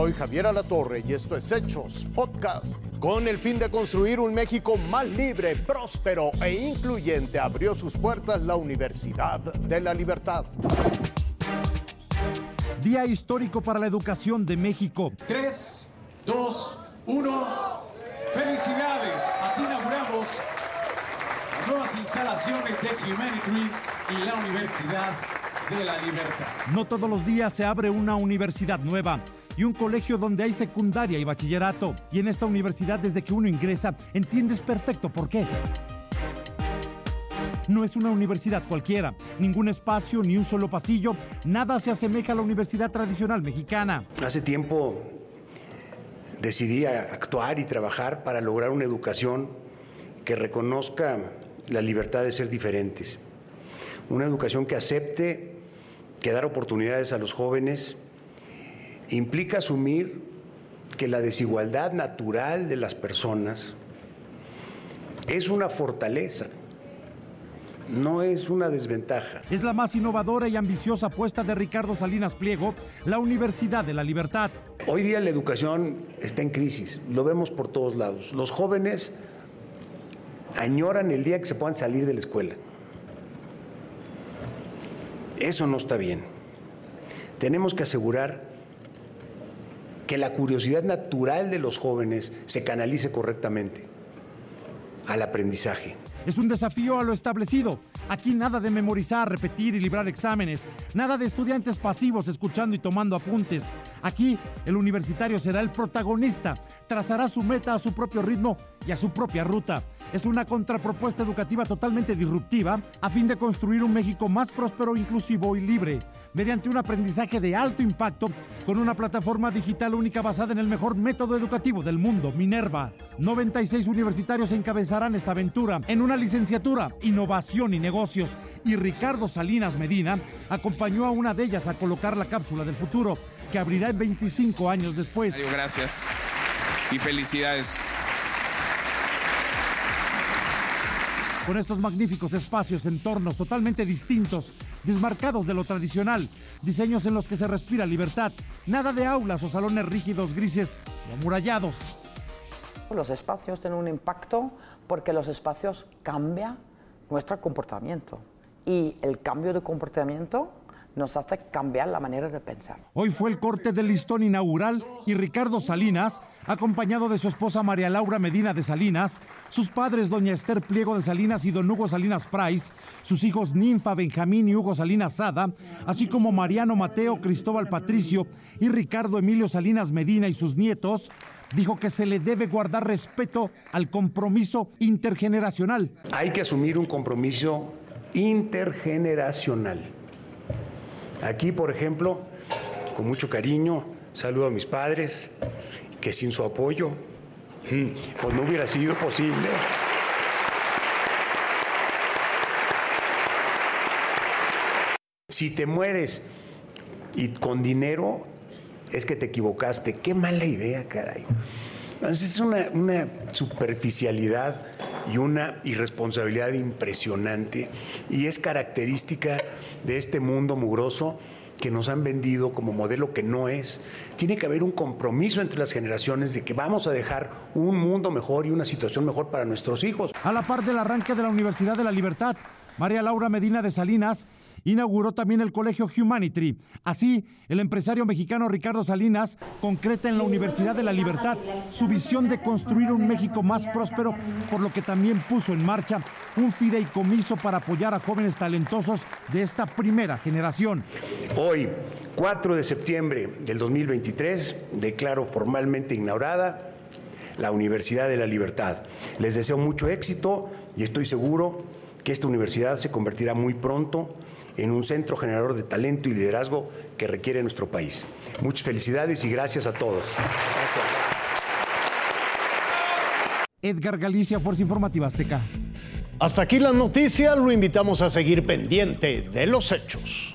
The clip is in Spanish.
Soy Javier Alatorre y esto es Hechos Podcast. Con el fin de construir un México más libre, próspero e incluyente, abrió sus puertas la Universidad de la Libertad. Día histórico para la educación de México. 3, 2, 1. Felicidades. Así inauguramos las nuevas instalaciones de Humanity y la Universidad de la Libertad. No todos los días se abre una universidad nueva y un colegio donde hay secundaria y bachillerato. Y en esta universidad, desde que uno ingresa, entiendes perfecto por qué. No es una universidad cualquiera, ningún espacio, ni un solo pasillo, nada se asemeja a la universidad tradicional mexicana. Hace tiempo decidí actuar y trabajar para lograr una educación que reconozca la libertad de ser diferentes. Una educación que acepte que dar oportunidades a los jóvenes implica asumir que la desigualdad natural de las personas es una fortaleza, no es una desventaja. Es la más innovadora y ambiciosa apuesta de Ricardo Salinas Pliego, la Universidad de la Libertad. Hoy día la educación está en crisis, lo vemos por todos lados. Los jóvenes añoran el día que se puedan salir de la escuela. Eso no está bien. Tenemos que asegurar que la curiosidad natural de los jóvenes se canalice correctamente al aprendizaje. Es un desafío a lo establecido. Aquí nada de memorizar, repetir y librar exámenes. Nada de estudiantes pasivos escuchando y tomando apuntes. Aquí el universitario será el protagonista. Trazará su meta a su propio ritmo y a su propia ruta. Es una contrapropuesta educativa totalmente disruptiva a fin de construir un México más próspero, inclusivo y libre mediante un aprendizaje de alto impacto con una plataforma digital única basada en el mejor método educativo del mundo, Minerva. 96 universitarios encabezarán esta aventura en una licenciatura, innovación y negocios. Y Ricardo Salinas Medina acompañó a una de ellas a colocar la cápsula del futuro, que abrirá en 25 años después. Gracias y felicidades. Con estos magníficos espacios, entornos totalmente distintos, desmarcados de lo tradicional, diseños en los que se respira libertad, nada de aulas o salones rígidos, grises o amurallados. Los espacios tienen un impacto porque los espacios cambian nuestro comportamiento y el cambio de comportamiento nos hace cambiar la manera de pensar. Hoy fue el corte del listón inaugural y Ricardo Salinas, acompañado de su esposa María Laura Medina de Salinas, sus padres doña Esther Pliego de Salinas y don Hugo Salinas Price, sus hijos Ninfa, Benjamín y Hugo Salinas Sada, así como Mariano Mateo, Cristóbal Patricio y Ricardo Emilio Salinas Medina y sus nietos, dijo que se le debe guardar respeto al compromiso intergeneracional. Hay que asumir un compromiso intergeneracional Aquí, por ejemplo, con mucho cariño, saludo a mis padres, que sin su apoyo, mm, pues no hubiera sido posible. Si te mueres y con dinero, es que te equivocaste. Qué mala idea, caray. Entonces es una, una superficialidad y una irresponsabilidad impresionante y es característica de este mundo mugroso que nos han vendido como modelo que no es. Tiene que haber un compromiso entre las generaciones de que vamos a dejar un mundo mejor y una situación mejor para nuestros hijos. A la par del arranque de la Universidad de la Libertad, María Laura Medina de Salinas inauguró también el Colegio Humanity. Así, el empresario mexicano Ricardo Salinas concreta en la Universidad de la Libertad su visión de construir un México más próspero, por lo que también puso en marcha un fideicomiso para apoyar a jóvenes talentosos de esta primera generación. Hoy, 4 de septiembre del 2023, declaro formalmente inaugurada la Universidad de la Libertad. Les deseo mucho éxito y estoy seguro que esta universidad se convertirá muy pronto en un centro generador de talento y liderazgo que requiere nuestro país. Muchas felicidades y gracias a todos. Gracias, Edgar Galicia, Fuerza Informativa Azteca. Hasta aquí la noticia, lo invitamos a seguir pendiente de los hechos.